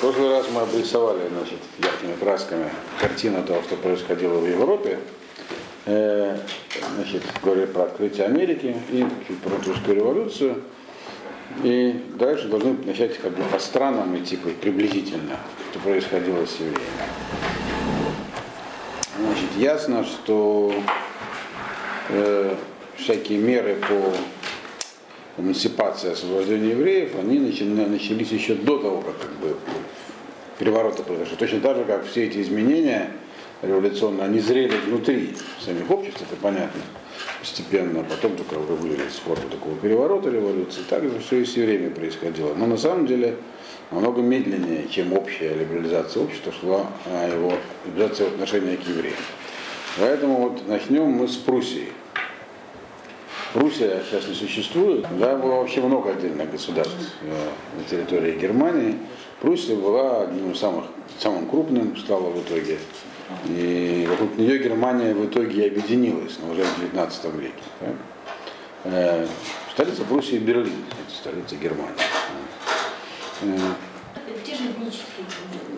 В прошлый раз мы обрисовали значит, яркими красками картину того, что происходило в Европе. Э, значит, говорили про открытие Америки и про русскую революцию. И дальше должны начать как бы по странам идти приблизительно, что происходило с евреями. Значит, ясно, что э, всякие меры по эмансипации, освобождению евреев, они начались еще до того, как, как бы, перевороты произошли. Точно так же, как все эти изменения революционно, они зрели внутри самих обществ, это понятно, постепенно, потом только вылились в форму такого переворота революции. Так же все и с евреями происходило. Но на самом деле намного медленнее, чем общая либерализация общества шла а его либерализация в к евреям. Поэтому вот начнем мы с Пруссии. Пруссия сейчас не существует, да, было вообще много отдельных государств э, на территории Германии. Пруссия была одним из самых, самым крупным, стала в итоге. И вокруг нее Германия в итоге объединилась, но уже в 19 веке. Да? Э, столица Пруссии Берлин, это столица Германии. Э,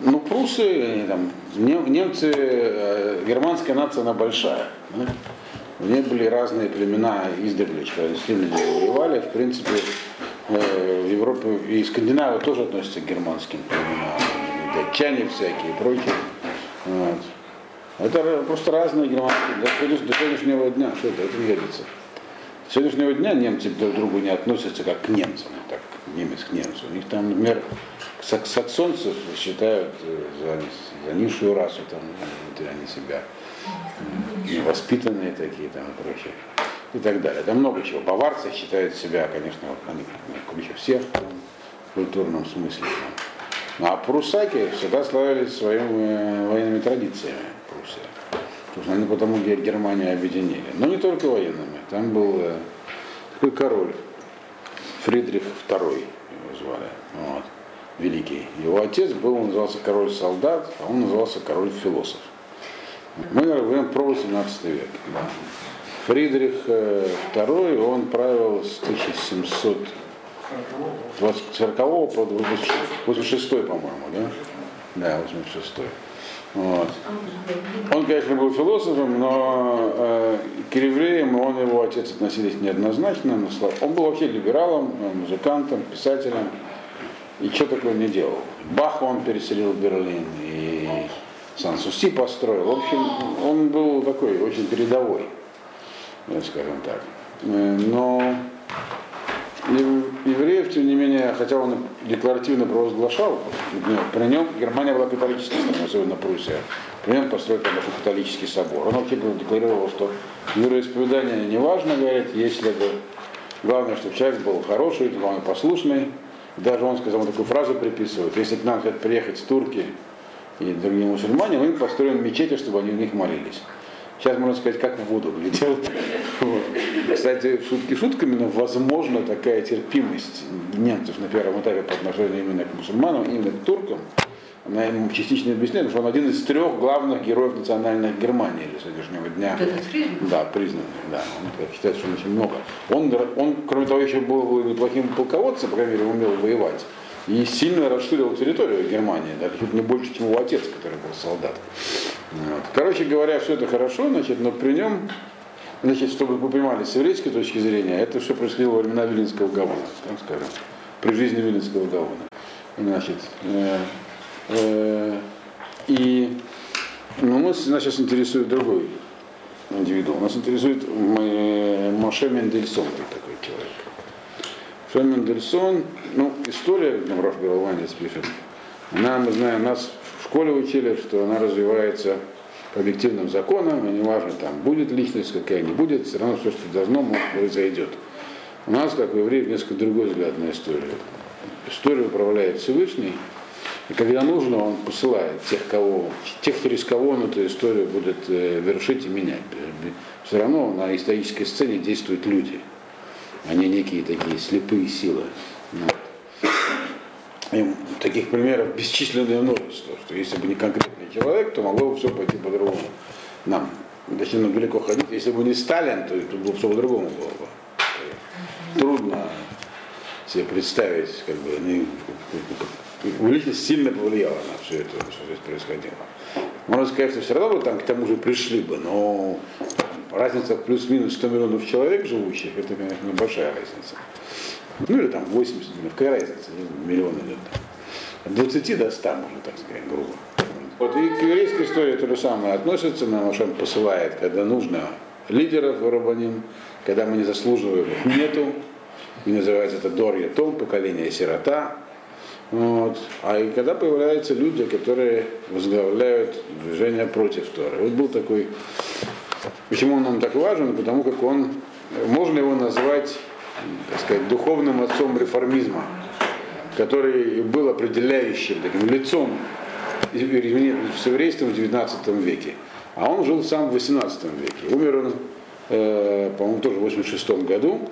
ну, прусы, там, немцы, германская нация, она большая. Да? В ней были разные племена издревле, когда с римлянами воевали. В принципе, э, в Европе и Скандинавия тоже относится к германским племенам. Датчане всякие и прочие. Вот. Это просто разные германские. До, сегодняшнего дня, что это, это не годится. С сегодняшнего дня немцы друг к другу не относятся как к немцам, так, немец к немцу. У них там, например, саксонцев считают э, за, за низшую расу, там, они себя воспитанные такие там и прочее. И так далее. Да много чего. Баварцы считают себя, конечно, вот, они круче всех в культурном смысле. Ну, а прусаки всегда славились своими военными традициями Пруссия. Потому они потому Германию объединили. Но не только военными. Там был э, такой король, Фридрих II его звали. Вот, великий. Его отец был, он назывался король солдат, а он назывался король философ. Мы говорим про 18 век. Да. Фридрих II, э, он правил с 1740 по 86, по-моему, да? Да, 86. Вот. Он, конечно, был философом, но э, к евреям он его отец относились неоднозначно. Но он был вообще либералом, музыкантом, писателем. И что такое не делал. Баха он переселил в Берлин, и Сан-Суси построил. В общем, он был такой очень передовой, скажем так. Э, но евреев, тем не менее, хотя он декларативно провозглашал, при нем Германия была католической страной, особенно Пруссия. При нем построил большой католический собор. Он вообще декларировал, что вероисповедание не важно, говорит, если бы главное, чтобы человек был хороший, главное послушный. Даже он сказал, он такую фразу приписывает, если к нам хотят приехать турки, и другие мусульмане, мы им построим мечети, чтобы они в них молились. Сейчас можно сказать, как в воду глядел. Вот. Кстати, шутки шутками, но возможно такая терпимость немцев на первом этапе по отношению именно к мусульманам, именно к туркам, она ему частично объясняет, что он один из трех главных героев национальной Германии до сегодняшнего дня. Да, признанный, да. Он считает, что он очень много. Он, он, кроме того, еще был неплохим полководцем, по крайней мере, умел воевать и сильно расширил территорию Германии, да, чуть не больше, чем его отец, который был солдат. Вот. Короче говоря, все это хорошо, значит, но при нем, значит, чтобы вы понимали, с еврейской точки зрения, это все происходило во времена Виленского Гавана, так скажем, при жизни Виленского Гавана. Значит, э, э, и ну, нас, нас сейчас интересует другой индивидуум. Нас интересует Моше Мендельсон, такой человек. Шон Мендельсон, ну, история, Раф Головандец пишет, она, мы знаем, нас в школе учили, что она развивается по объективным законам, и неважно, там будет личность какая, не будет, все равно все, что должно, произойдет. У нас, как у евреев, несколько другой взгляд на историю. Историю управляет Всевышний, и когда нужно, он посылает тех, кого, тех, через кого он эту историю будет э, вершить и менять. Все равно на исторической сцене действуют люди – они некие такие слепые силы. И таких примеров бесчисленное множество, что если бы не конкретный человек, то могло бы все пойти по-другому. Нам достаточно далеко ходить. Если бы не Сталин, то тут бы все по-другому было бы. Трудно себе представить, как бы, личность сильно повлияла на все это, что здесь происходило. Можно сказать, что все равно бы там к тому же пришли бы, но разница плюс-минус 100 миллионов человек живущих, это, конечно, небольшая разница. Ну или там 80 миллионов, какая разница, миллион идет От 20 до 100, можно так сказать, грубо. Вот и к еврейской истории то же самое относится, нам Ашем посылает, когда нужно лидеров в когда мы не заслуживаем нету, и называется это Дор Том, поколение сирота. Вот. А и когда появляются люди, которые возглавляют движение против Торы. Вот был такой, почему он нам так важен, потому как он, можно его назвать, так сказать, духовным отцом реформизма, который был определяющим таким лицом с еврейством в 19 веке. А он жил сам в 18 веке. Умер он, э, по-моему, тоже в 86 году,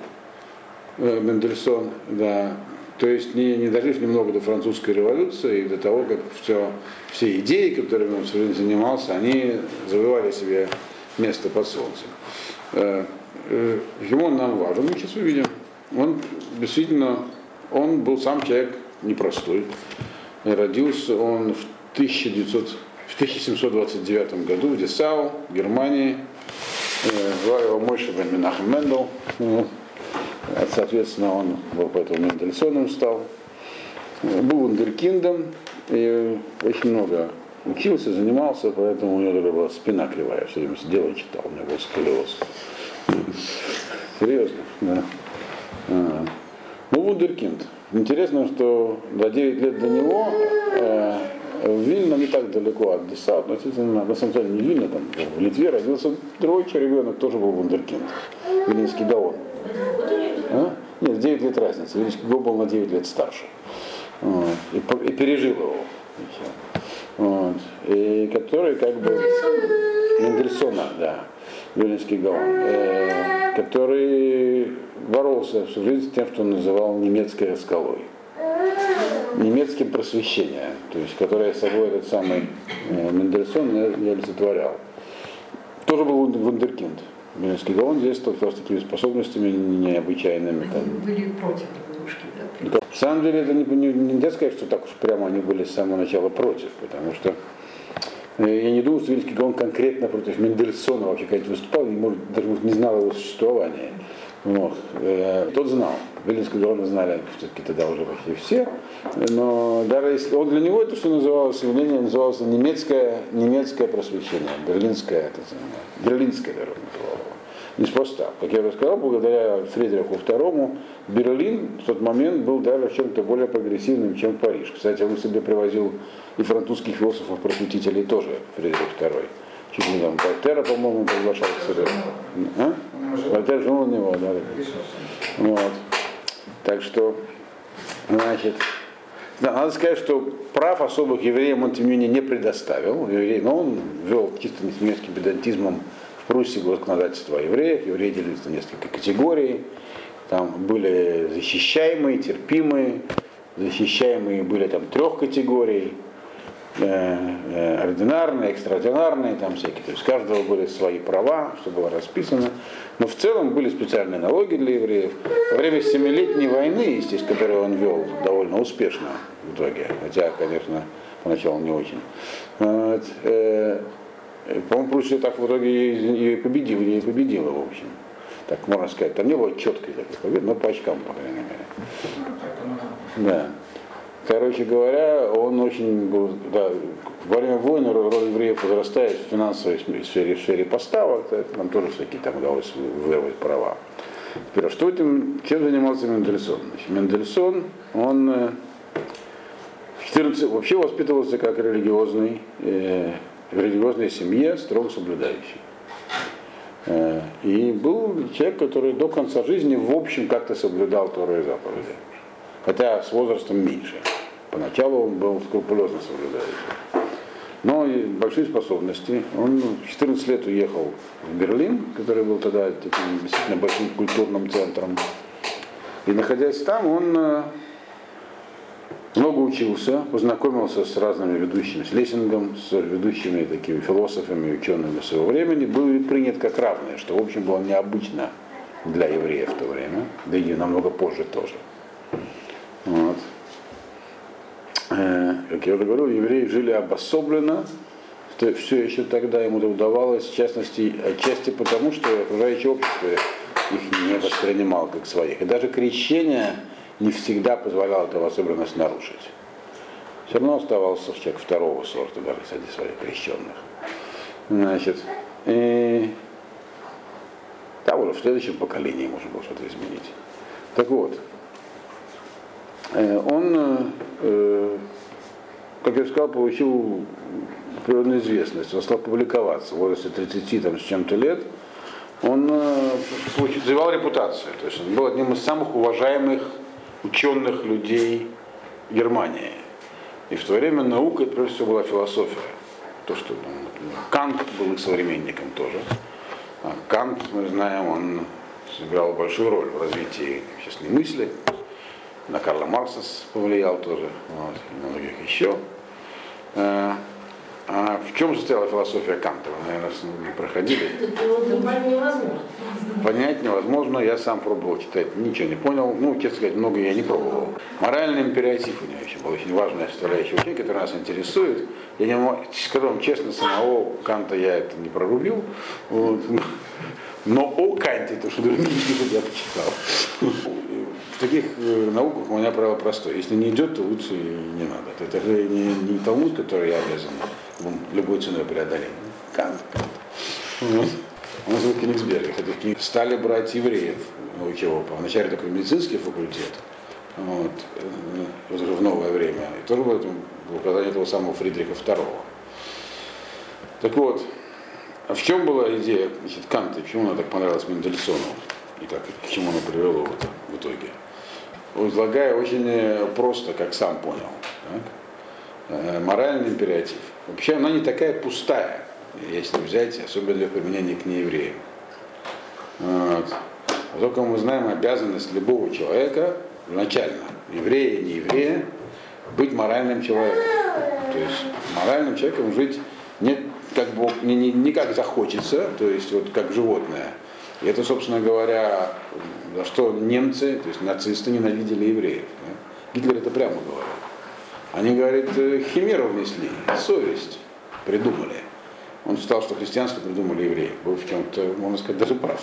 э, Мендельсон, да. То есть не, не дожив немного до французской революции и до того, как все, все идеи, которыми он все время занимался, они завоевали себе место под солнцем. Э, э, ему он нам важен, мы сейчас увидим. Он действительно, он был сам человек непростой. Родился он в 1900, в 1729 году в Десау, Германии. Звали его Мойша бен Менахем Мендел. Соответственно, он был поэтому Мендельсоном стал. Был вундеркиндом и очень много учился, занимался, поэтому у него была спина кривая, все время сидел читал, у меня был сколиоз. Серьезно, да. А. Ну, вундеркинд. Интересно, что до 9 лет до него э, Вильна не так далеко от Деса, относительно, на самом деле не Вильна, там, в Литве родился другой ребенок, тоже был вундеркинд, Вилинский Гаон. Нет, 9 лет разницы, Вилинский Гаон был на 9 лет старше. И, и пережил его. Вот. И который как бы Мендельсона, да, Вилинский Гаон, э, который боролся всю жизнь с тем, что он называл немецкой скалой немецким просвещением, то есть которое собой этот самый э, Мендельсон не олицетворял. Тоже был вундеркинд. Немецкий Гаон действовал с такими способностями необычайными. Они там. были против игрушки, да? На самом деле это не, не, нельзя сказать, что так уж прямо они были с самого начала против, потому что э, я не думаю, что Вильский Гаон конкретно против Мендельсона вообще как выступал, может, даже не знал его существования. Вот. Э, тот знал. Вилинский Гаона знали все-таки тогда уже почти все. Но даже если он для него это что называлось, явление называлось немецкое, немецкое просвещение, берлинское, это самое, берлинское, наверное, называло Неспроста. Как я уже сказал, благодаря Фредериху II Берлин в тот момент был даже в чем-то более прогрессивным, чем Париж. Кстати, он себе привозил и французских философов-просветителей тоже, Фредерик II. Чуть не там Вольтера, по-моему, приглашал к себе. А? Вольтер жил у него, да. Вот. Так что, значит, да, надо сказать, что прав особых евреям он, тем не менее, не предоставил. Еврей, но он вел чисто немецким педантизмом в Пруссии было законодательство о евреях. Евреи делились на несколько категорий. Там были защищаемые, терпимые. Защищаемые были там трех категорий. Э, э, ординарные, экстраординарные, там всякие. То есть у каждого были свои права, что было расписано. Но в целом были специальные налоги для евреев. Во время Семилетней войны, естественно, которую он вел довольно успешно в итоге, хотя, конечно, поначалу не очень. Вот, э, по-моему, Пруссия так в итоге и победила, и победила, в общем. Так можно сказать. Там не было четкой такой победы, но по очкам, по крайней мере. Да. Короче говоря, он очень да, во время войны роль евреев возрастает в финансовой сфере, в сфере поставок, нам тоже всякие там удалось вырвать права. Теперь, а что этим, чем занимался Мендельсон? Значит, Мендельсон, он э, в 14, вообще воспитывался как религиозный, э, в религиозной семье, строго соблюдающий. Э, и был человек, который до конца жизни в общем как-то соблюдал Тору и заповеди хотя с возрастом меньше. Поначалу он был скрупулезно соблюдающий. Но и большие способности. Он в 14 лет уехал в Берлин, который был тогда таким действительно большим культурным центром. И находясь там, он э, много учился, познакомился с разными ведущими, с Лессингом, с ведущими такими философами, учеными своего времени, был принят как равный, что, в общем, было необычно для евреев в то время, да и намного позже тоже. Вот. Э, как я уже говорил, евреи жили обособленно, все еще тогда ему удавалось, в частности, отчасти потому, что окружающее общество их не воспринимало как своих. И даже крещение не всегда позволяло эту особенность нарушить. Все равно оставался человек второго сорта, даже среди своих крещенных. Значит, и там уже в следующем поколении можно было что-то изменить. Так вот, он, э, как я сказал, получил природную известность. Он стал публиковаться в возрасте 30 там, с чем-то лет. Он э, завал репутацию. То есть он был одним из самых уважаемых ученых людей Германии. И в то время наука, прежде всего, была философия. То, что ну, Кант был их современником тоже. А Кант, мы знаем, он сыграл большую роль в развитии общественной мысли. На Карла Маркса повлиял тоже, вот, и на многих еще. Э, а в чем состояла философия Канта? Вы, наверное, не проходили. Понять невозможно. Я сам пробовал читать, ничего не понял. Ну, честно сказать, много я не пробовал. Моральный императив у него еще был очень важная составляющая учения, которая нас интересует. Я не могу, скажу вам честно, самого Канта я это не прорубил. Вот. Но о Канте, то, что другие я почитал. В таких э, науках у меня правило простое. Если не идет, то лучше не надо. Это же не, не Талмуд, который я обязан любой ценой преодолеть. Кант, Кант. Вот. Он жил в Кенигсберге. Все-таки стали брать евреев у Чевопа. Вначале такой медицинский факультет, вот, э, уже в новое время. И тоже было указание этого самого Фридриха II. Так вот, а в чем была идея значит, Канта, почему она так понравилась Мендельсону, и как, к чему она привела вот, в итоге? Излагая очень э, просто, как сам понял. Так? Э, моральный императив. Вообще она не такая пустая, если взять, особенно для применения к неевреям. Вот. Только мы знаем обязанность любого человека, изначально, еврея, не еврея, быть моральным человеком. То есть моральным человеком жить не как, Бог, не, не, не как захочется, то есть вот как животное. И это, собственно говоря, за что немцы, то есть нацисты ненавидели евреев. Да? Гитлер это прямо говорил. Они, говорит, химеру внесли, совесть придумали. Он считал, что христианство придумали евреи. Был в чем-то, можно сказать, даже прав.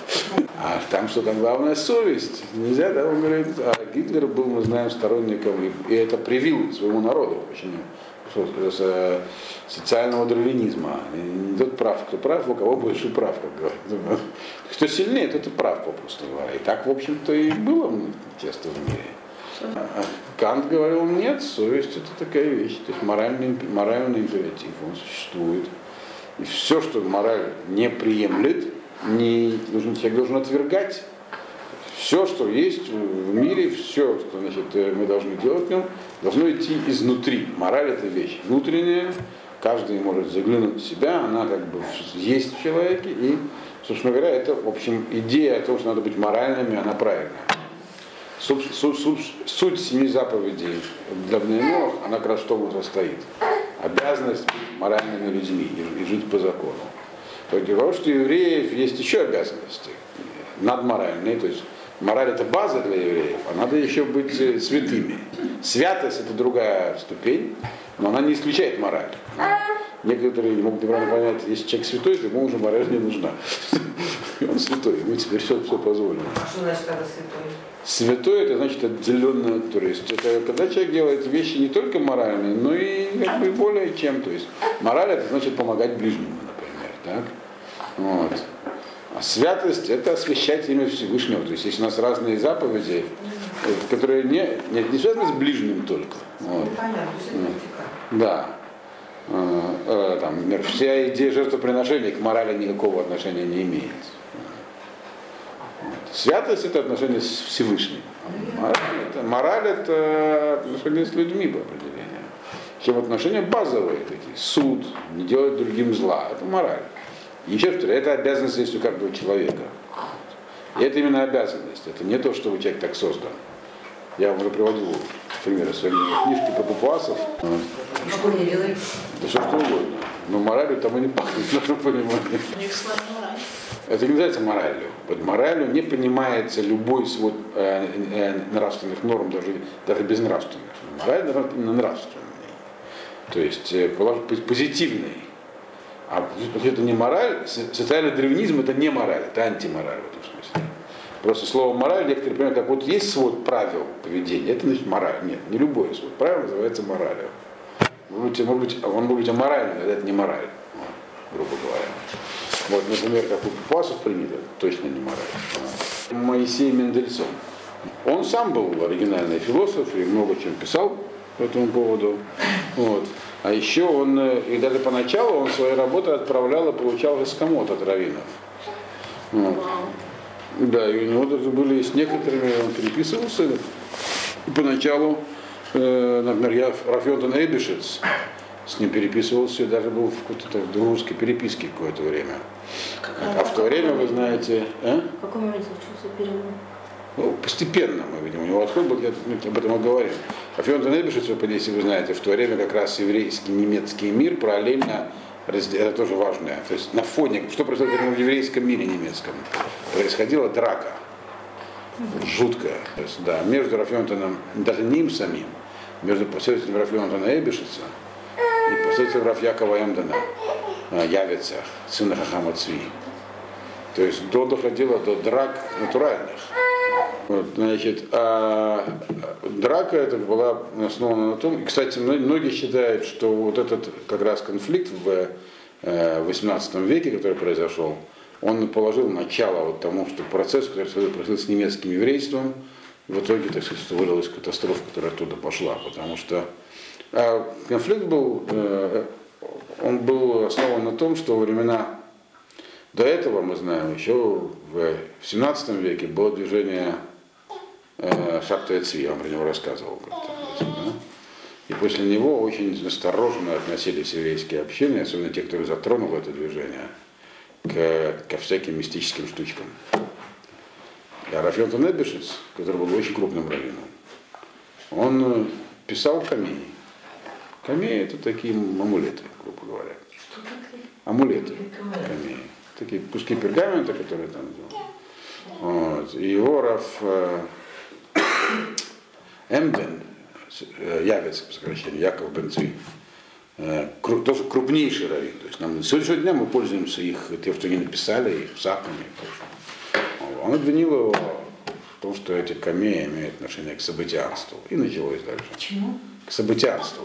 А там что там главное совесть. Нельзя, да, он говорит, а Гитлер был, мы знаем, сторонником, и это привил своему народу очень социального дарвинизма. Тот прав, кто прав, у кого больше прав, как говорят. Кто сильнее, тот и прав, попросту говоря. И так, в общем-то, и было часто в мире. Кант говорил, нет, совесть это такая вещь, то есть моральный, моральный императив, он существует. И все, что мораль не приемлет, не, нужно, человек должен отвергать. Все, что есть в мире, все, что значит, э, мы должны делать в нем, должно идти изнутри. Мораль это вещь внутренняя, каждый может заглянуть в себя, она как бы есть в человеке, и, собственно говоря, это, в общем, идея о том, что надо быть моральными, она правильная. Суть, суть, суть, суть семи заповедей для Бнеемох, она как раз в том состоит. Обязанность быть моральными людьми и, и жить по закону. То есть, что у евреев есть еще обязанности надморальные, то есть мораль это база для евреев, а надо еще быть э, святыми. Святость это другая ступень, но она не исключает мораль. Некоторые не могут неправильно понять, если человек святой, то ему уже мораль не нужна. Он святой, ему теперь все, все позволено. А что значит тогда святой? Святой это значит отделенное, то есть это когда человек делает вещи не только моральные, но и как бы более чем. То есть мораль это значит помогать ближнему, например. Так? Вот. А святость это освящать имя Всевышнего. То есть есть у нас разные заповеди, которые не, не, не связаны с ближним только. Вот. Понятно, Да. Э, э, там, например, вся идея жертвоприношения к морали никакого отношения не имеет. Святость это отношение с Всевышним. Мораль это, мораль это отношение с людьми по определению. Чем отношения базовые такие. Суд, не делать другим зла. Это мораль. Еще что это обязанность есть у каждого человека. И это именно обязанность. Это не то, что человек так создан. Я уже приводил примеры своей книжки про папуасов. Что? Да все что угодно. Но моралью там и не пахнет, надо понимать. Это не называется моралью. Под моралью не понимается любой свод э, э, нравственных норм, даже, даже без нравственных. Мораль именно нравственная то есть э, позитивный. А это не мораль, социальный дарвинизм это не мораль, это антимораль в этом смысле. Просто слово мораль некоторые понимают, как вот есть свод правил поведения, это значит мораль. Нет, не любое свод правил называется моралью. Может быть, может быть, он может быть аморальный, но это не мораль, грубо говоря. Вот, например, как у Папасов принято, точно не мораль. Моисей Мендельсон. Он сам был оригинальный философ и много чем писал по этому поводу. Вот. А еще он, э, и даже поначалу он свои работы отправлял и получал эскамот от раввинов. Вот. Да, и у него даже были с некоторыми, он переписывался. И поначалу, э, например, я Рафьотан Эйбишец, с ним переписывался и даже был в какой-то дружеской переписке какое-то время. А в то время, вы знаете... А? В каком моменте случился перелом? Ну, постепенно мы видим. У него отход был, я об этом и говорил. Афион Тенебишец, если вы знаете, в то время как раз еврейский немецкий мир параллельно это тоже важное. То есть на фоне, что происходит в еврейском мире немецком, происходила драка. Жуткая. То есть, да, между Рафионтоном, даже не им самим, между последователем Рафионтона Эбишица и последователем Рафьякова Эмдена, а, Явица, сына Хахама Цви. То есть до доходило до драк натуральных. Вот, значит, а драка это была основана на том, и, кстати, многие считают, что вот этот как раз конфликт в 18 э, веке, который произошел, он положил начало вот тому, что процесс, который происходил с немецким еврейством, в итоге, так сказать, вылилась катастрофа, которая оттуда пошла, потому что а конфликт был, э, он был основан на том, что во времена до этого, мы знаем, еще в 17 веке было движение э, Шапта Цви, я вам про него рассказывал Да? И после него очень осторожно относились еврейские общины, особенно те, кто затронул это движение, к, ко всяким мистическим штучкам. А Рафаэл Тонебишец, который был очень крупным раввином, он э, писал камень. Камеи это такие амулеты, грубо говоря. Амулеты камеи. Такие куски пергамента, которые там вот. И его Раф э, Эмден, э, Явец, по сокращению, Яков Бенцви, э, тоже крупнейший раввин. То есть нам сегодняшнего дня мы пользуемся их, тем, что они написали, их псаками. Он обвинил его в том, что эти камеи имеют отношение к событианству. И началось дальше. Чему? К событианству.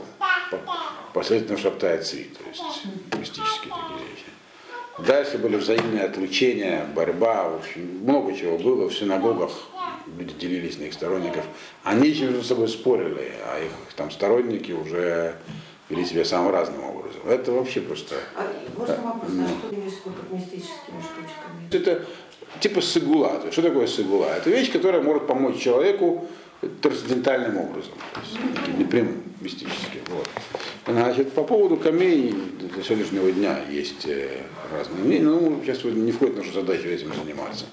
Последовательно шаптает цвет, то есть мистические такие. Дальше были взаимные отлучения, борьба, в общем, много чего было в синагогах, люди делились на их сторонников. Они еще между собой спорили, а их там сторонники уже вели себя самым разным образом. Это вообще просто... А, можно вопрос, а что имеешь мистическими штучками? Это типа есть, что такое сигула? Это вещь, которая может помочь человеку трансцендентальным образом, то есть непрямым, мистическим. Вот. Значит, по поводу камней до сегодняшнего дня есть э, разные мнения, но ну, сейчас не входит в нашу задачу этим заниматься.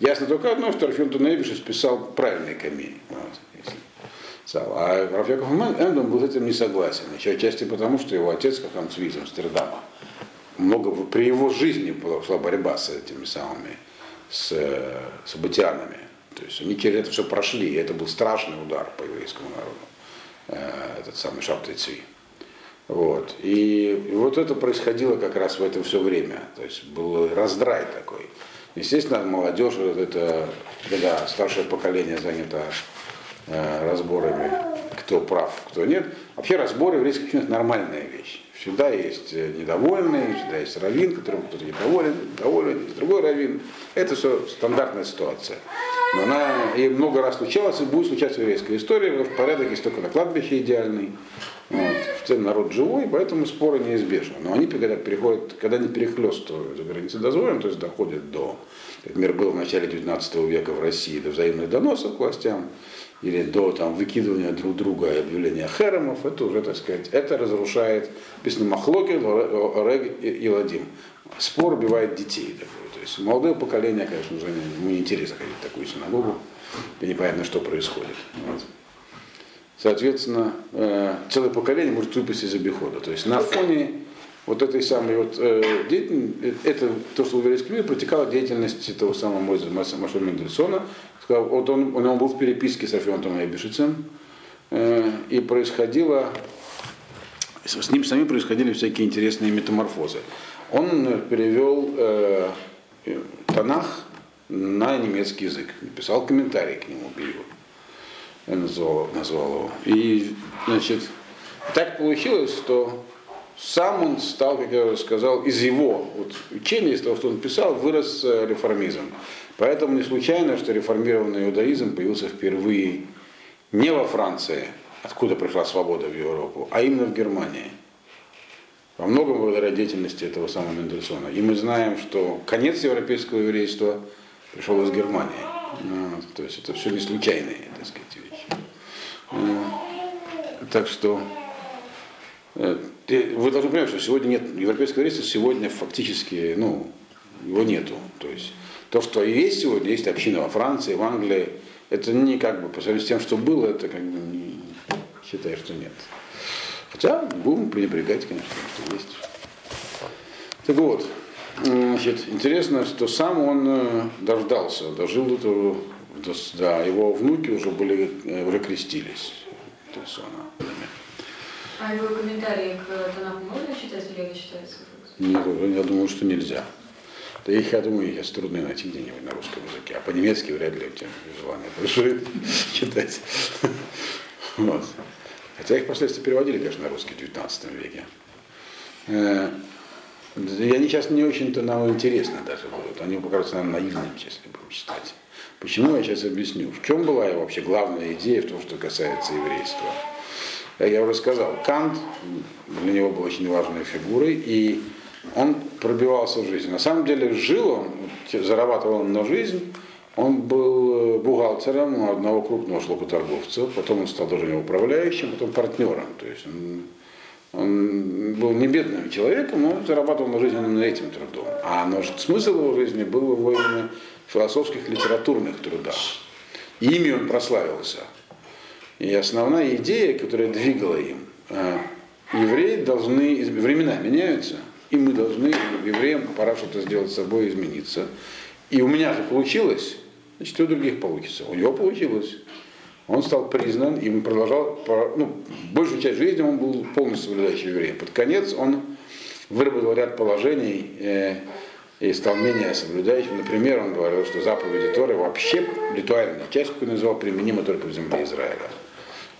Ясно только одно, что Рафион Туневич списал правильные камни. Вот, а Рафиаков Эндом был с этим не согласен. Еще отчасти потому, что его отец, как он из Амстердама, много при его жизни была, борьба с этими самыми, с, э, с абатианами. То есть они через это все прошли, и это был страшный удар по еврейскому народу, э, этот самый Шаптайцви. Вот. И, и вот это происходило как раз в это все время. То есть был раздрай такой. Естественно, молодежь, вот это, когда старшее поколение занято э, разборами, кто прав, кто нет. Вообще разборы в еврейских общинах нормальная вещь. Всегда есть э, недовольный, всегда есть раввин, кто-то недоволен, доволен, есть другой раввин. Это все стандартная ситуация. Но она и много раз случалась, и будет случаться в еврейской истории, что порядок есть только на кладбище идеальный. Вот. В целом народ живой, поэтому споры неизбежны. Но они, когда переходят, когда они перехлестывают за границы дозволен, то есть доходят до, как мир был в начале 19 века в России, до взаимных доносов к властям, или до там, выкидывания друг друга и объявления херемов, это уже, так сказать, это разрушает, написано Махлоки, Рег и Ладим. Спор убивает детей. Такой. Есть молодое поколение, конечно, уже ему не интересно ходить в такую синагогу, и непонятно, что происходит. Вот. Соответственно, э, целое поколение может выпасть из обихода. То есть на фоне вот этой самой вот э, деятельности, это то, что в еврейском мире протекала деятельность этого самого Мойза Маша Мендельсона. Вот он, он был в переписке с Афионтом Эбишицем, э, и происходило с ним самим происходили всякие интересные метаморфозы. Он перевел э, Танах на немецкий язык, написал комментарий к нему, перевод. Я назвал, назвал его. И, значит, так получилось, что сам он стал, как я уже сказал, из его вот, учения, из того, что он писал, вырос э, реформизм. Поэтому не случайно, что реформированный иудаизм появился впервые не во Франции, откуда пришла свобода в Европу, а именно в Германии. Во многом благодаря деятельности этого самого Мендельсона. И мы знаем, что конец европейского еврейства пришел из Германии. Вот, то есть это все не случайные, так сказать, вещи. Так что э, вы должны понимать, что сегодня нет европейского еврейства, сегодня фактически, ну, его нету. То есть то, что есть сегодня, есть община во Франции, в Англии, это не как бы по сравнению с тем, что было, это как бы не считаю, что нет. Хотя будем пренебрегать, конечно, что есть. Так вот, значит, интересно, что сам он э, дождался, дожил до того, да, его внуки уже были, э, уже крестились. То есть он, а его комментарии к Танаху можно читать или это считается? Нет, я думаю, что нельзя. Да их, я думаю, сейчас трудно найти где-нибудь на русском языке. А по-немецки вряд ли у тебя желание большое читать. Вот. Хотя их впоследствии переводили, конечно, на русский в 19 веке. Э, и они сейчас не очень-то нам интересны даже будут. Они покажутся нам наивными, если будем читать. Почему, я сейчас объясню. В чем была вообще главная идея в том, что касается еврейства? Я уже сказал, Кант для него был очень важной фигурой, и он пробивался в жизни. На самом деле жил он, зарабатывал на жизнь, он был бухгалтером у одного крупного шлокоторговца, потом он стал даже управляющим, потом партнером. То есть он, он был не бедным человеком, но зарабатывал на жизнь именно этим трудом. А но смысл его жизни был в именно философских, литературных трудах. И ими он прославился. И основная идея, которая двигала им, э, евреи должны, времена меняются – и мы должны, евреям, пора что-то сделать с собой, измениться. И у меня же получилось, значит, и у других получится. У него получилось. Он стал признан, и продолжал, ну, большую часть жизни он был полностью соблюдающим евреем. Под конец он выработал ряд положений э, и стал менее соблюдающим. Например, он говорил, что заповеди Торы вообще ритуальная часть, он называл, применима только в земле Израиля.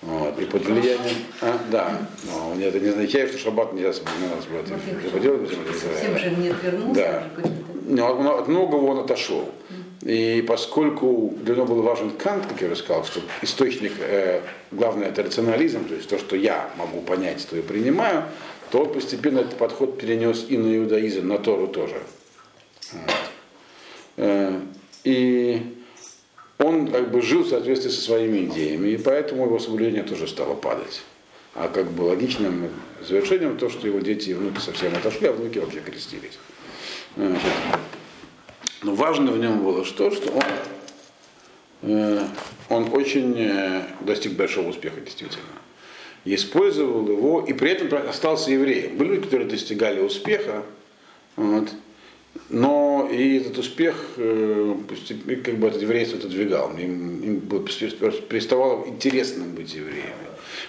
Вот, и под влиянием, а, да, но это не означает, что шаббат нельзя. Запретил Совсем же нет вернулся. Да. Но от многого он отошел. И поскольку для него был важен Кант, как я уже сказал, что источник, э, главное, это рационализм, то есть то, что я могу понять, то и принимаю, то он постепенно этот подход перенес и на иудаизм, на Тору тоже. Вот. Э, и он как бы жил в соответствии со своими идеями, и поэтому его соблюдение тоже стало падать. А как бы логичным завершением то, что его дети и внуки совсем отошли, а внуки вообще крестились. Значит, но важно в нем было что, что он, э, он очень э, достиг большого успеха, действительно. Использовал его, и при этом остался евреем. Были люди, которые достигали успеха, вот, но и этот успех, э, как бы этот еврейство отодвигал. Им, им переставало интересным быть евреями.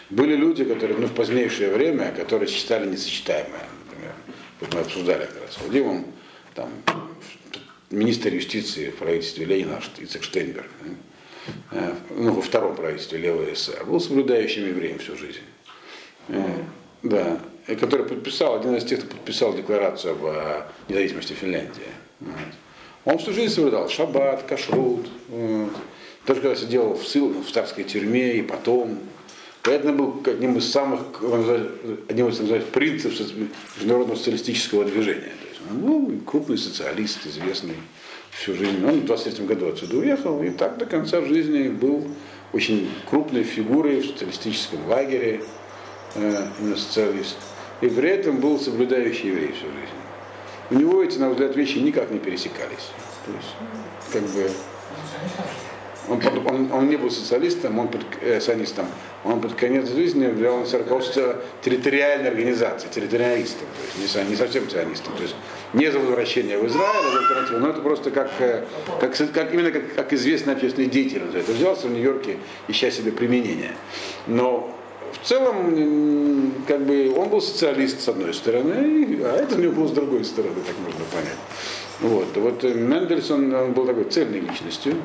Были люди, которые ну, в позднейшее время, которые считали несочетаемое. Например, вот мы обсуждали как раз с Владимиром, там, министр юстиции в правительстве Ленина, Ицек Штейнберг, э, ну, во втором правительстве левого СССР, был соблюдающим евреем всю жизнь. Э, да который подписал, один из тех, кто подписал декларацию об э, независимости Финляндии. Вот. Он всю жизнь соблюдал шаббат, кашрут. Вот. Даже когда сидел в, ссыл, в царской тюрьме и потом. Это был одним из самых, одним из называть, принципов международного социалистического движения. То есть он был крупный социалист, известный всю жизнь. Он в 23 году отсюда уехал и так до конца жизни был очень крупной фигурой в социалистическом лагере, э, именно социалист и при этом был соблюдающий еврей всю жизнь. У него эти, на взгляд, вещи никак не пересекались. То есть, как бы, он, он, он не был социалистом, он под, э, санистом, он под конец жизни взял руководство территориальной организации, территориалистом, то есть не, не совсем ционистом, то есть не за возвращение в Израиль, но это просто как, э, как, как именно как, как известный общественный деятель. Это взялся в Нью-Йорке, ища себе применение. Но в целом, как бы, он был социалист с одной стороны, а это у него было с другой стороны, так можно понять. Вот, вот э, Мендельсон он был такой цельной личностью.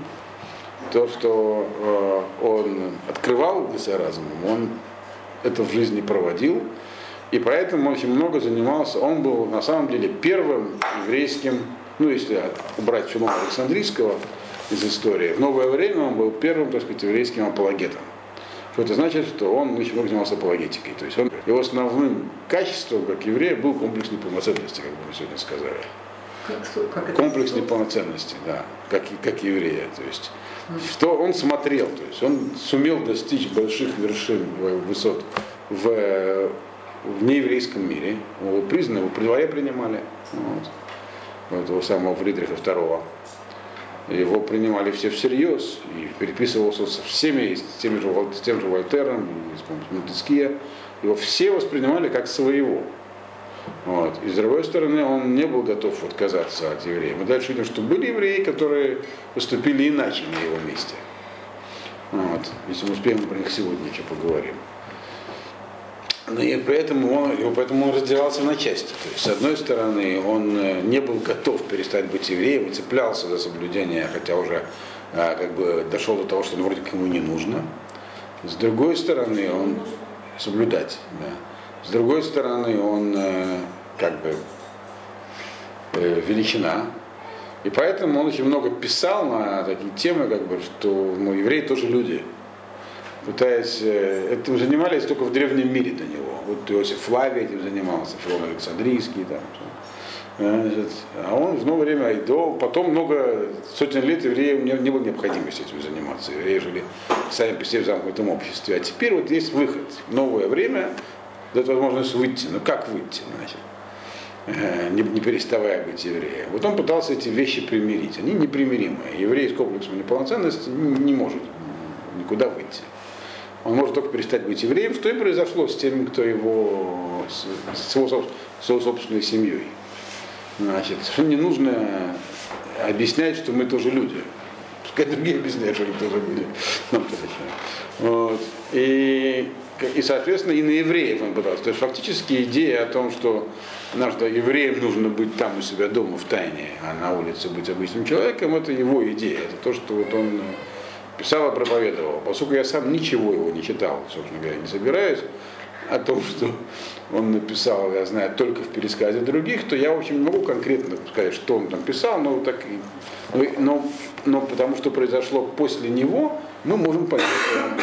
То, что э, он открывал для себя разумом, он это в жизни проводил, и поэтому очень много занимался. Он был на самом деле первым еврейским, ну если убрать Филона Александрийского из истории, в новое время он был первым, так сказать, еврейским апологетом. Что это значит, что он очень много занимался апологетикой. То есть он, его основным качеством, как еврея, был комплекс неполноценности, как бы мы сегодня сказали. Как, как это? Комплекс неполноценности, да, как, как еврея. То есть, что он смотрел, то есть он сумел достичь больших вершин, э, высот в, в нееврейском мире. Его признаны, его при дворе принимали. Вот. Этого самого Фридриха II. Его принимали все всерьез и переписывался со всеми, с тем же, с тем же Вольтером, и с Монтескье. Его все воспринимали как своего. Вот. И с другой стороны, он не был готов отказаться от евреев. Мы дальше видим, что были евреи, которые поступили иначе на его месте. Вот. Если мы успеем, про них сегодня еще поговорим. Но и поэтому он, поэтому он разделялся на части. То есть, с одной стороны, он э, не был готов перестать быть евреем цеплялся за соблюдение, хотя уже а, как бы дошел до того, что он вроде как ему не нужно. С другой стороны, он соблюдать, да. С другой стороны, он э, как бы э, величина. И поэтому он очень много писал на такие темы, как бы, что ну, евреи тоже люди. Пытаясь, э, этим занимались только в древнем мире до него. Вот Иосиф Флавий этим занимался, Филон Александрийский, там, Э, значит, а он в новое время, и до, потом много сотен лет евреям не, не было необходимости этим заниматься. Евреи жили сами по себе в замкнутом обществе. А теперь вот есть выход. Новое время дает возможность выйти. Ну как выйти, значит? Э, Не, не переставая быть евреем. Вот он пытался эти вещи примирить. Они непримиримые. Еврей с комплексом неполноценности не, не может никуда выйти. Он может только перестать быть евреем, что и произошло с теми, кто его, с, с его, с его собственной семьей. Значит, что не нужно объяснять, что мы тоже люди. Пускай другие объясняют, что они тоже люди. Ну. Вот. И, и, соответственно, и на евреев он пытался. То есть фактически идея о том, что что евреям нужно быть там у себя дома в тайне, а на улице быть обычным человеком, это его идея. Это то, что вот он писал и проповедовал. Поскольку я сам ничего его не читал, собственно говоря, не собираюсь, о том, что он написал, я знаю, только в пересказе других, то я очень могу конкретно сказать, что он там писал, но, так, но, но, но потому что произошло после него, мы можем понять,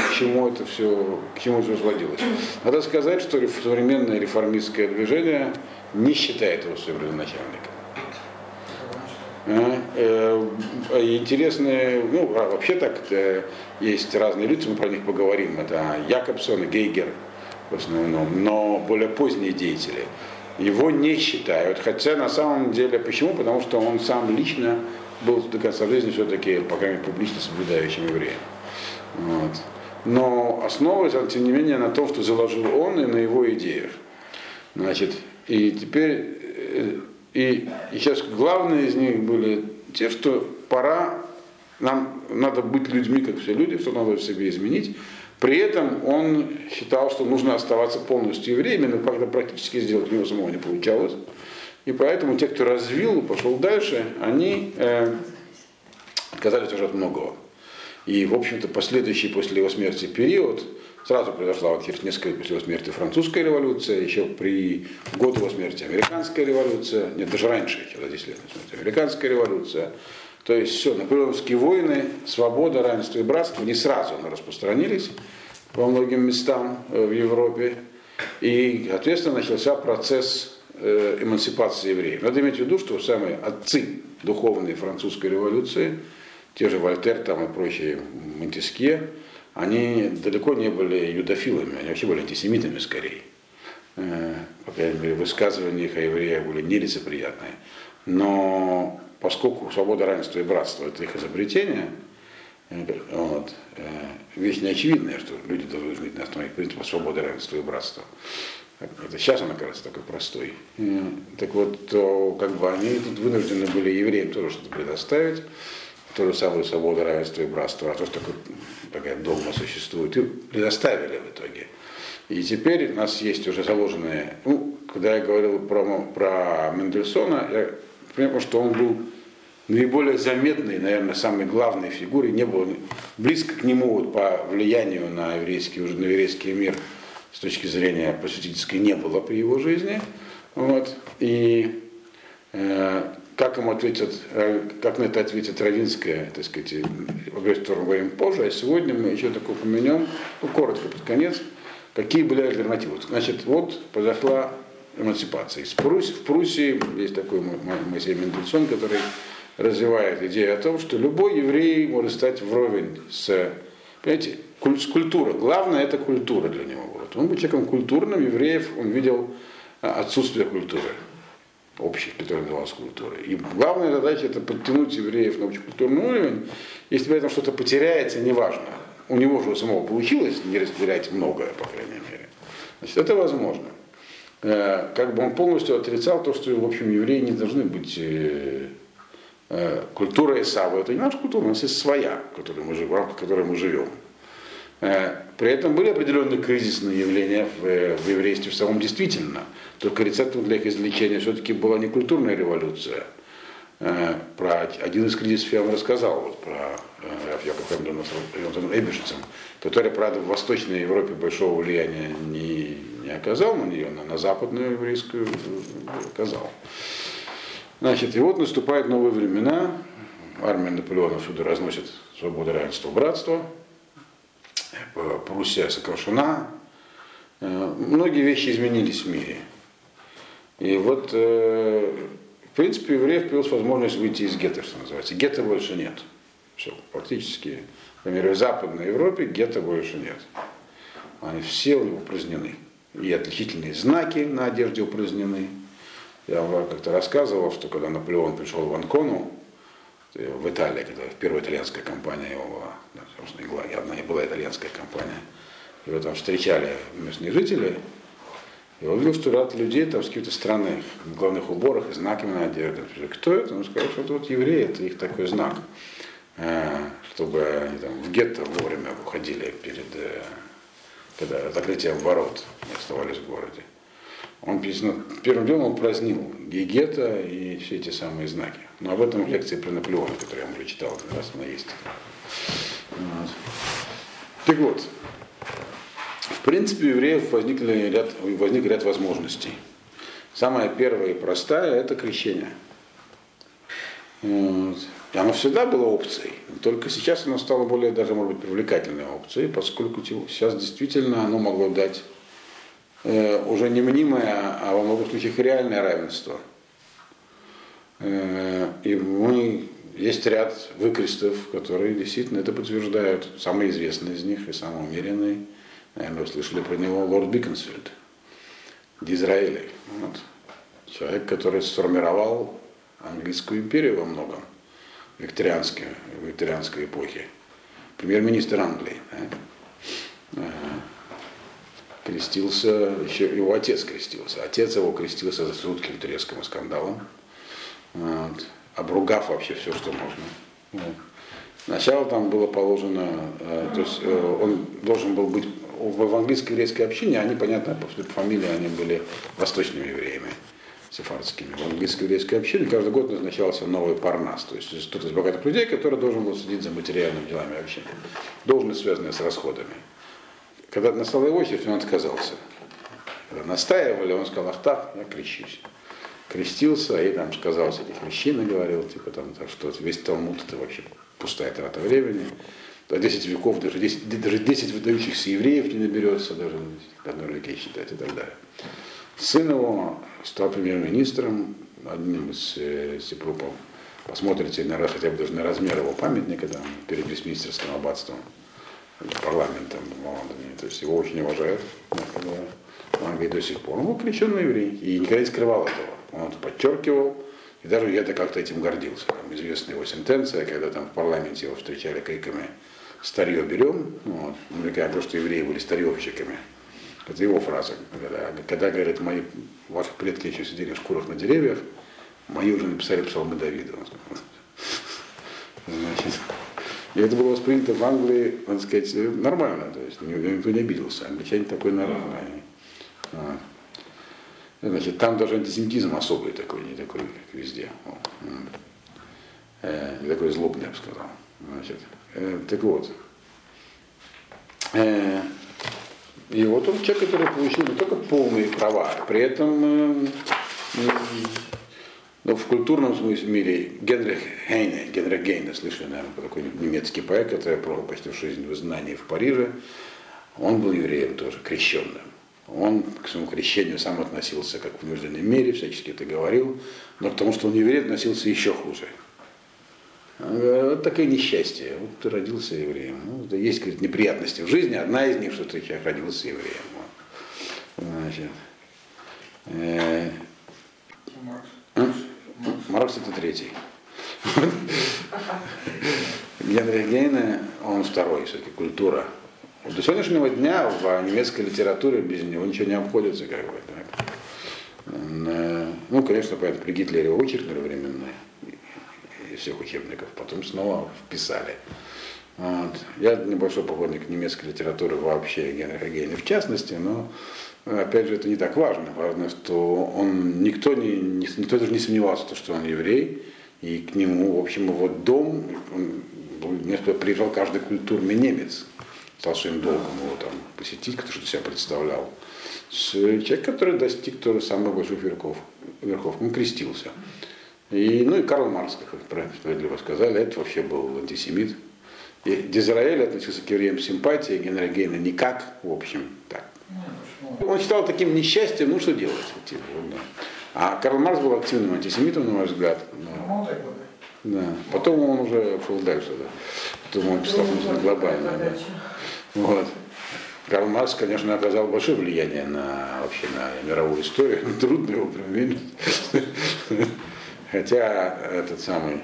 к чему это все, к чему это сводилось. Надо сказать, что современное реформистское движение не считает его своим родоначальником. Э, Интересные, ну, а вообще так есть разные люди, мы про них поговорим. Это Якобсон и Гейгер в основном, но более поздние деятели. Его не считают, хотя на самом деле, почему? Потому что он сам лично был до конца жизни все-таки, по крайней мере, публично соблюдающим евреем. Вот. Но основывается, он, тем не менее, на том, что заложил он и на его идеях. Значит, и теперь, э, и, сейчас главные из них были те, что пора, нам надо быть людьми, как все люди, что надо в себе изменить. При этом он считал, что нужно оставаться полностью евреем, но когда практически сделать у него самого не получалось. И поэтому те, кто развил, пошел дальше, они э, отказались уже от многого. И, в общем-то, последующий после его смерти период, сразу произошла вот через несколько после его смерти французская революция, еще при год его смерти американская революция, нет, даже раньше, еще за 10 лет смерти, американская революция. То есть все, наполеоновские войны, свобода, равенство и братство не сразу распространились по многим местам э, в Европе. И, соответственно, начался процесс э, эмансипации евреев. Надо иметь в виду, что самые отцы духовной французской революции, те же Вольтер там и прочие Монтескье, они далеко не были юдофилами, они вообще были антисемитами скорее. Э, По крайней мере, высказывания их о евреях были нелицеприятные. Но поскольку свобода, равенство и братство – это их изобретение, э, вот, э, вещь неочевидная, что люди должны жить на основе принципа свободы, равенства и братства. Это сейчас она кажется такой простой. Так вот, то, как бы они тут вынуждены были евреям тоже что-то предоставить, ту же самую свободу, равенство и братство, а то, что такая догма существует, и предоставили в итоге. И теперь у нас есть уже заложенные, ну, когда я говорил про, про Мендельсона, я понял, что он был наиболее заметной, наверное, самой главной фигурой, не было близко к нему вот, по влиянию на еврейский, уже на еврейский мир с точки зрения просветительской не было при его жизни. Вот. И э, как ему ответят, э, как на это ответит Равинская, так сказать, об этом говорим позже, а сегодня мы еще так упомянем, ну, коротко под конец, какие были альтернативы. Значит, вот произошла эмансипация. В Пруссии, есть такой Моисей Мендельсон, который развивает идею о том, что любой еврей может стать вровень с, понимаете, с культурой. Главное это культура для него. Вот. Он был человеком культурным, евреев он видел а, отсутствие культуры общей, которая называлась культурой. И главная задача это подтянуть евреев на общекультурный уровень. Если при этом что-то потеряется, неважно. У него же у самого получилось не растерять многое, по крайней мере. Значит, это возможно. Э, как бы он полностью отрицал то, что, в общем, евреи не должны быть э, э, культура Исава. Это не наша культура, у нас есть своя, в которой мы в рамках которой мы живем. При этом были определенные кризисные явления в, в еврействе в самом действительно. Только рецептом для их излечения все-таки была не культурная революция. Про один из кризисов я вам рассказал, вот, про Яков Эбишцем, который, правда, в Восточной Европе большого влияния не, не оказал на нее, но на западную еврейскую оказал. Значит, и вот наступают новые времена, армия Наполеона всюду разносит свободу, равенство, братство, Пруссия сокращена, э, многие вещи изменились в мире. И вот, э, в принципе, евреев появилась возможность выйти из гетто, что называется. Гетто больше нет. Все, практически, например, в Западной Европе гетто больше нет. Они все упразднены. И отличительные знаки на одежде упразднены. Я вам как-то рассказывал, что когда Наполеон пришел в Анкону, э, в Италии, когда первая итальянская компания его да, собственно, одна не была итальянская компания, его там встречали местные жители, и он видел, что ряд людей там с какими-то странными в главных уборах и знаками на одежде. Кто это? Он сказал, что это вот евреи, это их такой знак. Э, чтобы они там в гетто вовремя выходили перед э, когда закрытием ворот не оставались в городе. Он ну, первым делом он празднил и и все эти самые знаки. Но об этом в лекции про Наполеона, которую я уже читал, один раз она есть. Вот. Так вот, в принципе, у евреев возникли ряд, возник ряд возможностей. Самая первая и простая – это крещение. Вот. И оно всегда было опцией, только сейчас оно стало более даже, может быть, привлекательной опцией, поскольку сейчас действительно оно могло дать уже не мнимое, а во многих случаях реальное равенство. Э, и мы, есть ряд выкрестов, которые действительно это подтверждают. Самый известный из них и самый умеренный, наверное, вы слышали про него, лорд Биконсфильд, Дизраэли. Вот. Человек, который сформировал английскую империю во многом викторианской, викторианской эпохи. Премьер-министр Англии. Да? Крестился, еще его отец крестился. Отец его крестился за жутким треском и скандалом, вот, обругав вообще все, что можно. Вот. Сначала там было положено, э, то есть э, он должен был быть в английской еврейской общине, они, понятно, по фамилии они были восточными евреями сефардскими. В английской еврейской общине каждый год назначался новый парнас, то есть кто-то из богатых людей, который должен был следить за материальными делами общины. Должность, связанная с расходами. Когда настала его очередь, он отказался. Когда настаивали, он сказал, ах так, я крещусь. Крестился, и там сказал всяких вещей, наговорил, типа там, что весь Талмуд это вообще пустая трата времени. За 10 веков даже 10, даже 10 выдающихся евреев не наберется, даже одной реке считать и так далее. Сын его стал премьер-министром, одним из, э, вы посмотрите на, хотя бы даже на размер его памятника там, перед Вестминстерским аббатством, парламентом Лондоне, то есть его очень уважают в Англии до сих пор. Он был крещенный еврей и никогда не скрывал этого. Он это подчеркивал, и даже я-то как-то этим гордился. Там известна его сентенция, когда там в парламенте его встречали криками «старье берем», вот, намекая на то, что евреи были старьевщиками. Это его фраза. Когда, когда говорят, мои, ваши предки еще сидели в шкурах на деревьях, мои уже написали псалмы Давида. Значит, И это было воспринято в Англии, надо сказать, нормально, то есть никто не обиделся. Англичане такой они. Вот. Значит, там даже антисемитизм особый такой, не такой, как везде. Э, не такой злобный, я бы сказал. Значит, э, так вот. Э, и вот он человек, который получил не только полные права, при этом м, ну, в культурном смысле мире Генрих Хейне, Генрих Гейне, слышали, наверное, такой немецкий поэт, который провел почти всю жизнь в изгнании в Париже, он был евреем тоже, крещенным. Он к своему крещению сам относился как в вынужденной мере, всячески это говорил, но к тому, что он еврей, относился еще хуже. Говорит, Вот такое несчастье. Вот ты родился евреем. Ну, да есть говорит, неприятности в жизни. Одна из них, что ты родился евреем. Вот. Значит, э, а? Маркс это третий. Генрих Гейне, он второй, все-таки культура. До сегодняшнего дня в немецкой литературе без него ничего не обходится, как бы. Так. Ну, конечно, понятно, при Гитлере вычеркнули временные из всех учебников, потом снова вписали. Вот. Я небольшой поклонник немецкой литературы вообще, Генриха Гейне в частности, но опять же это не так важно. Важно, что он никто, не, никто даже не сомневался, что он еврей, и к нему, в общем, его дом, он несколько приезжал каждый культурный немец, стал своим долгом его там посетить, кто что себя представлял. Человек, который достиг тоже самых больших верхов, верхов, он крестился. И, ну и Карл Маркс, как вы справедливо сказали, это вообще был антисемит. И Дизраэль относился к евреям с симпатией, Генри Гейна никак, в общем, так. Он считал таким несчастьем, ну что делать? типа, да. А Карл Маркс был активным антисемитом, на мой взгляд. Да. Да. Потом он уже шел дальше, да. Потом он стал Ну, глобально. Да. Вот. Карл Маркс, конечно, оказал большое влияние на вообще на мировую историю. Трудно его проверить. Хотя этот самый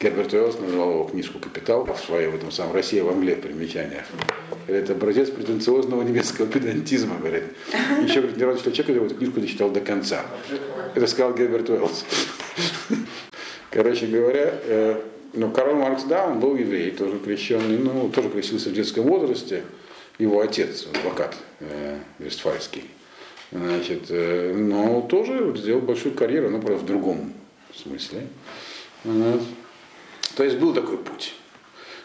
Герберт Уэллс назвал его книжку «Капитал» в своей в этом самом «Россия в Англии» в примечаниях. Это образец претенциозного немецкого педантизма, говорит. Еще говорит, ни разу что человек, эту книжку дочитал до конца. Это сказал Герберт Уэллс. Короче говоря, э, ну, Карл Маркс, да, он был еврей, тоже крещенный, но тоже крестился в детском возрасте. Его отец, адвокат э, Вестфальский. Значит, э, но тоже сделал большую карьеру, но правда в другом смысле. Вот. То есть был такой путь.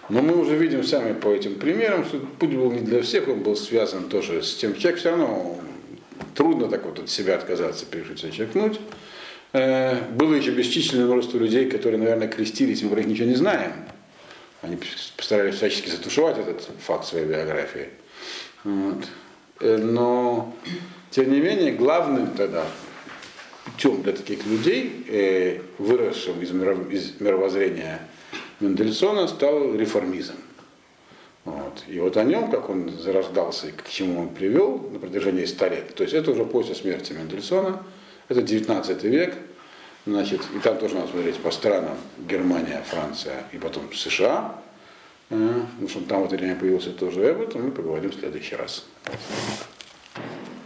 Но мы уже видим сами по этим примерам, что путь был не для всех, он был связан тоже с тем, человек все равно трудно так вот от себя отказаться, решить черкнуть. Э, Было еще бесчисленное множество людей, которые, наверное, крестились, мы про них ничего не знаем. Они постарались всячески затушевать этот факт своей биографии. Вот. Э, Но, тем не менее, главным тогда путем для таких людей, э, выросшим из мировоззрения Мендельсона, стал реформизм. Вот. И вот о нем, как он зарождался и к чему он привел на протяжении 100 лет, то есть это уже после смерти Мендельсона, это 19 век, значит, и там тоже надо смотреть по странам, Германия, Франция и потом США, э, потому что там в это время появился тоже, этом мы поговорим в следующий раз.